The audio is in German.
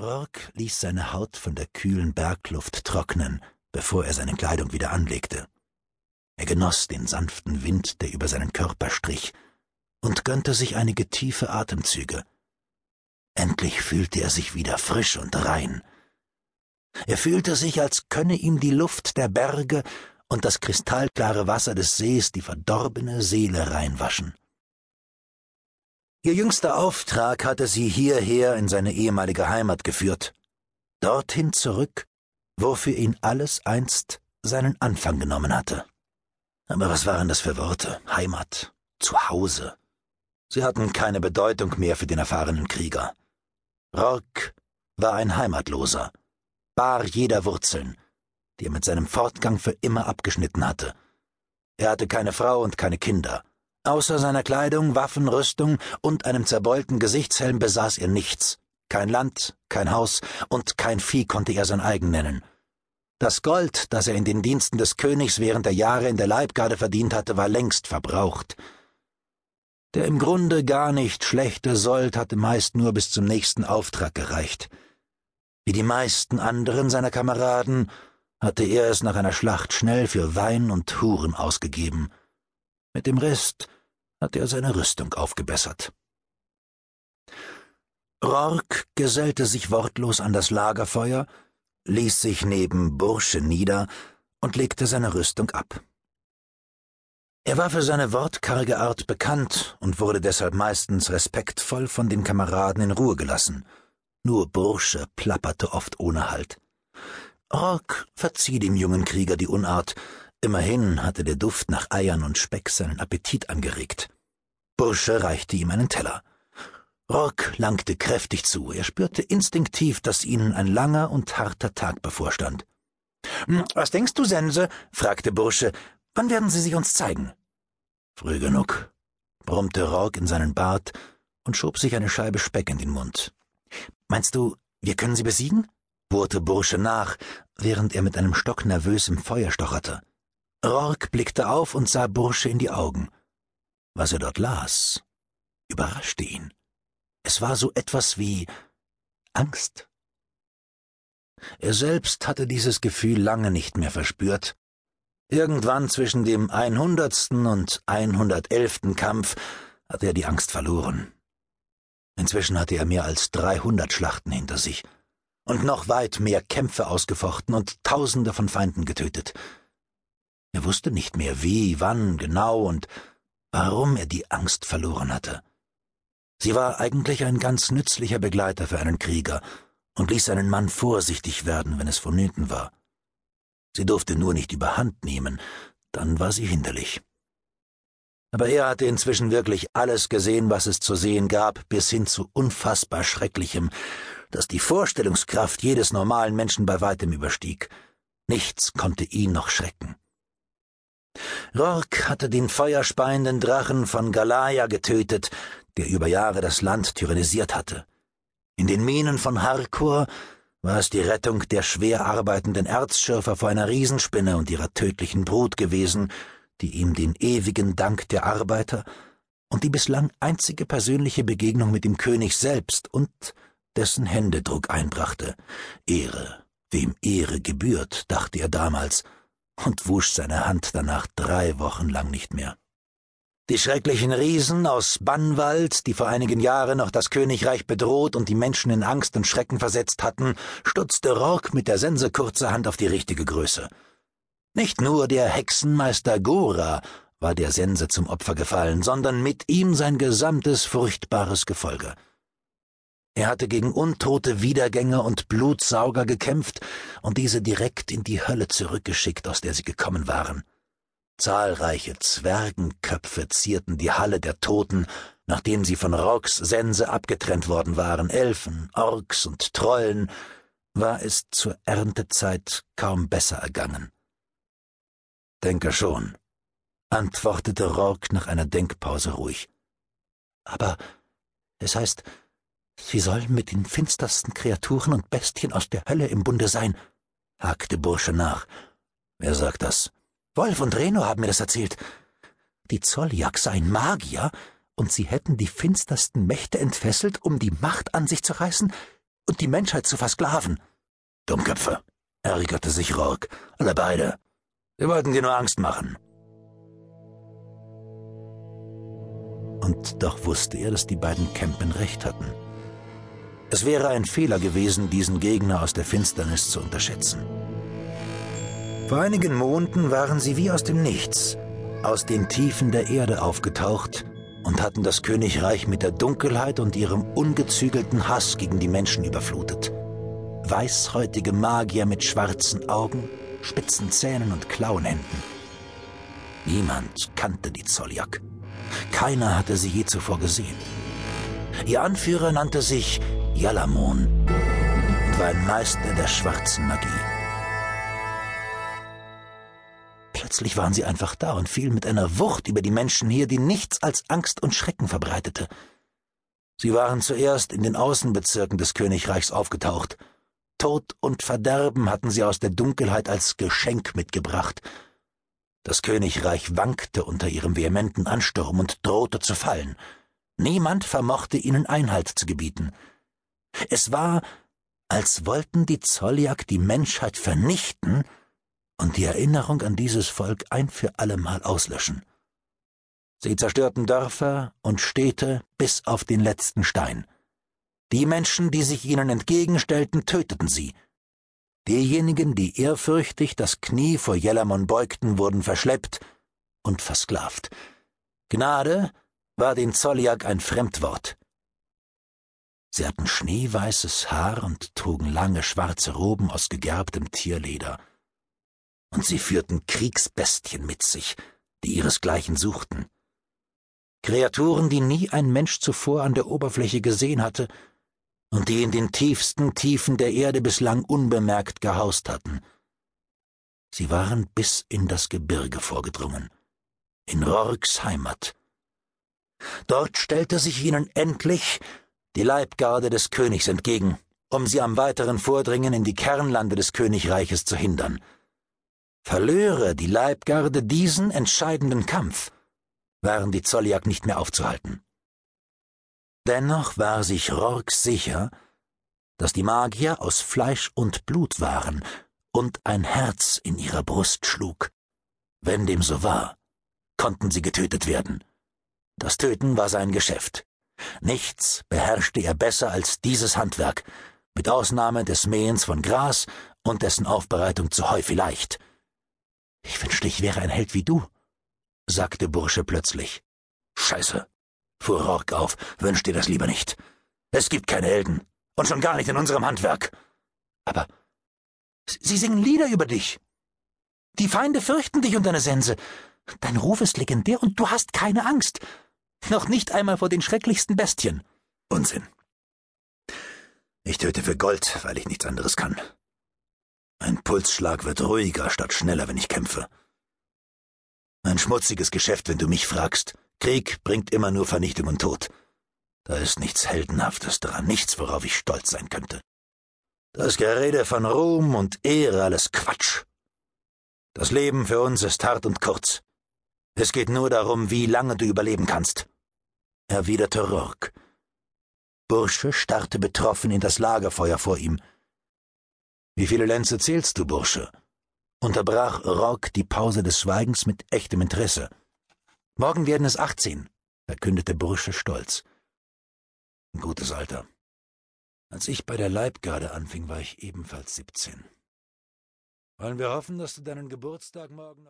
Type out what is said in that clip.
Rourke ließ seine Haut von der kühlen Bergluft trocknen, bevor er seine Kleidung wieder anlegte. Er genoss den sanften Wind, der über seinen Körper strich, und gönnte sich einige tiefe Atemzüge. Endlich fühlte er sich wieder frisch und rein. Er fühlte sich, als könne ihm die Luft der Berge und das kristallklare Wasser des Sees die verdorbene Seele reinwaschen. Ihr jüngster Auftrag hatte sie hierher in seine ehemalige Heimat geführt, dorthin zurück, wofür ihn alles einst seinen Anfang genommen hatte. Aber was waren das für Worte? Heimat, Zuhause. Sie hatten keine Bedeutung mehr für den erfahrenen Krieger. Rourke war ein Heimatloser, bar jeder Wurzeln, die er mit seinem Fortgang für immer abgeschnitten hatte. Er hatte keine Frau und keine Kinder. Außer seiner Kleidung, Waffen, Rüstung und einem zerbeulten Gesichtshelm besaß er nichts. Kein Land, kein Haus und kein Vieh konnte er sein eigen nennen. Das Gold, das er in den Diensten des Königs während der Jahre in der Leibgarde verdient hatte, war längst verbraucht. Der im Grunde gar nicht schlechte Sold hatte meist nur bis zum nächsten Auftrag gereicht. Wie die meisten anderen seiner Kameraden hatte er es nach einer Schlacht schnell für Wein und Huren ausgegeben. Mit dem Rest hatte er seine Rüstung aufgebessert. Rourke gesellte sich wortlos an das Lagerfeuer, ließ sich neben Bursche nieder und legte seine Rüstung ab. Er war für seine wortkarge Art bekannt und wurde deshalb meistens respektvoll von den Kameraden in Ruhe gelassen. Nur Bursche plapperte oft ohne Halt. Rourke verzieh dem jungen Krieger die Unart, Immerhin hatte der Duft nach Eiern und Speck seinen Appetit angeregt. Bursche reichte ihm einen Teller. Rock langte kräftig zu. Er spürte instinktiv, dass ihnen ein langer und harter Tag bevorstand. Hm, was denkst du, Sense? fragte Bursche. Wann werden sie sich uns zeigen? Früh genug, brummte Rock in seinen Bart und schob sich eine Scheibe Speck in den Mund. Meinst du, wir können sie besiegen? bohrte Bursche nach, während er mit einem Stock nervös im Feuer stocherte. Rourke blickte auf und sah Bursche in die Augen. Was er dort las, überraschte ihn. Es war so etwas wie Angst. Er selbst hatte dieses Gefühl lange nicht mehr verspürt. Irgendwann zwischen dem einhundertsten und einhundertelften Kampf hatte er die Angst verloren. Inzwischen hatte er mehr als dreihundert Schlachten hinter sich und noch weit mehr Kämpfe ausgefochten und Tausende von Feinden getötet. Er wusste nicht mehr wie, wann genau und warum er die Angst verloren hatte. Sie war eigentlich ein ganz nützlicher Begleiter für einen Krieger und ließ einen Mann vorsichtig werden, wenn es vonnöten war. Sie durfte nur nicht überhand nehmen, dann war sie hinderlich. Aber er hatte inzwischen wirklich alles gesehen, was es zu sehen gab, bis hin zu unfassbar Schrecklichem, das die Vorstellungskraft jedes normalen Menschen bei weitem überstieg. Nichts konnte ihn noch schrecken. Rourke hatte den feuerspeienden Drachen von Galaya getötet, der über Jahre das Land tyrannisiert hatte. In den Minen von Harcourt war es die Rettung der schwer arbeitenden Erzschürfer vor einer Riesenspinne und ihrer tödlichen Brut gewesen, die ihm den ewigen Dank der Arbeiter und die bislang einzige persönliche Begegnung mit dem König selbst und dessen Händedruck einbrachte. Ehre, wem Ehre gebührt, dachte er damals, und wusch seine Hand danach drei Wochen lang nicht mehr. Die schrecklichen Riesen aus Bannwald, die vor einigen Jahren noch das Königreich bedroht und die Menschen in Angst und Schrecken versetzt hatten, stutzte Rock mit der Sense kurzerhand auf die richtige Größe. Nicht nur der Hexenmeister Gora war der Sense zum Opfer gefallen, sondern mit ihm sein gesamtes furchtbares Gefolge. Er hatte gegen untote Wiedergänger und Blutsauger gekämpft und diese direkt in die Hölle zurückgeschickt, aus der sie gekommen waren. Zahlreiche Zwergenköpfe zierten die Halle der Toten, nachdem sie von Rocks Sense abgetrennt worden waren. Elfen, Orks und Trollen war es zur Erntezeit kaum besser ergangen. Denke schon, antwortete Rock nach einer Denkpause ruhig. Aber es heißt, Sie sollen mit den finstersten Kreaturen und Bestien aus der Hölle im Bunde sein, hakte Bursche nach. Wer sagt das? Wolf und Reno haben mir das erzählt. Die Zolljak seien Magier, und sie hätten die finstersten Mächte entfesselt, um die Macht an sich zu reißen? und die Menschheit zu versklaven. Dummköpfe, ärgerte sich Rourke. Alle beide. Sie wollten dir nur Angst machen. Und doch wusste er, dass die beiden Campen recht hatten. Es wäre ein Fehler gewesen, diesen Gegner aus der Finsternis zu unterschätzen. Vor einigen Monaten waren sie wie aus dem Nichts, aus den Tiefen der Erde aufgetaucht und hatten das Königreich mit der Dunkelheit und ihrem ungezügelten Hass gegen die Menschen überflutet. Weißhäutige Magier mit schwarzen Augen, spitzen Zähnen und Klauenhänden. Niemand kannte die Zolljak. Keiner hatte sie je zuvor gesehen. Ihr Anführer nannte sich Yalamon und war ein Meister der schwarzen Magie. Plötzlich waren sie einfach da und fielen mit einer Wucht über die Menschen her, die nichts als Angst und Schrecken verbreitete. Sie waren zuerst in den Außenbezirken des Königreichs aufgetaucht. Tod und Verderben hatten sie aus der Dunkelheit als Geschenk mitgebracht – das Königreich wankte unter ihrem vehementen Ansturm und drohte zu fallen. Niemand vermochte ihnen Einhalt zu gebieten. Es war, als wollten die Zolljak die Menschheit vernichten und die Erinnerung an dieses Volk ein für allemal auslöschen. Sie zerstörten Dörfer und Städte bis auf den letzten Stein. Die Menschen, die sich ihnen entgegenstellten, töteten sie, Diejenigen, die ehrfürchtig das Knie vor Jellermon beugten, wurden verschleppt und versklavt. Gnade war den Zolljak ein Fremdwort. Sie hatten schneeweißes Haar und trugen lange schwarze Roben aus gegerbtem Tierleder. Und sie führten Kriegsbestien mit sich, die ihresgleichen suchten. Kreaturen, die nie ein Mensch zuvor an der Oberfläche gesehen hatte und die in den tiefsten Tiefen der Erde bislang unbemerkt gehaust hatten. Sie waren bis in das Gebirge vorgedrungen, in Rorks Heimat. Dort stellte sich ihnen endlich die Leibgarde des Königs entgegen, um sie am weiteren Vordringen in die Kernlande des Königreiches zu hindern. Verlöre die Leibgarde diesen entscheidenden Kampf, waren die Zolljak nicht mehr aufzuhalten. Dennoch war sich Rork sicher, dass die Magier aus Fleisch und Blut waren und ein Herz in ihrer Brust schlug. Wenn dem so war, konnten sie getötet werden. Das Töten war sein Geschäft. Nichts beherrschte er besser als dieses Handwerk, mit Ausnahme des Mähens von Gras und dessen Aufbereitung zu Heu vielleicht. Ich wünschte, ich wäre ein Held wie du, sagte Bursche plötzlich. Scheiße, fuhr Rourke auf, wünsch dir das lieber nicht. Es gibt keine Helden, und schon gar nicht in unserem Handwerk. Aber sie singen Lieder über dich. Die Feinde fürchten dich und deine Sense. Dein Ruf ist legendär und du hast keine Angst. Noch nicht einmal vor den schrecklichsten Bestien. Unsinn. Ich töte für Gold, weil ich nichts anderes kann. Mein Pulsschlag wird ruhiger statt schneller, wenn ich kämpfe. Ein schmutziges Geschäft, wenn du mich fragst. Krieg bringt immer nur Vernichtung und Tod. Da ist nichts Heldenhaftes daran, nichts, worauf ich stolz sein könnte. Das Gerede von Ruhm und Ehre, alles Quatsch. Das Leben für uns ist hart und kurz. Es geht nur darum, wie lange du überleben kannst, erwiderte Rourke. Bursche starrte betroffen in das Lagerfeuer vor ihm. Wie viele Lenze zählst du, Bursche? unterbrach Rourke die Pause des Schweigens mit echtem Interesse. Morgen werden es achtzehn, verkündete Bursche stolz. Ein gutes Alter. Als ich bei der Leibgarde anfing, war ich ebenfalls siebzehn. Wollen wir hoffen, dass du deinen Geburtstag morgen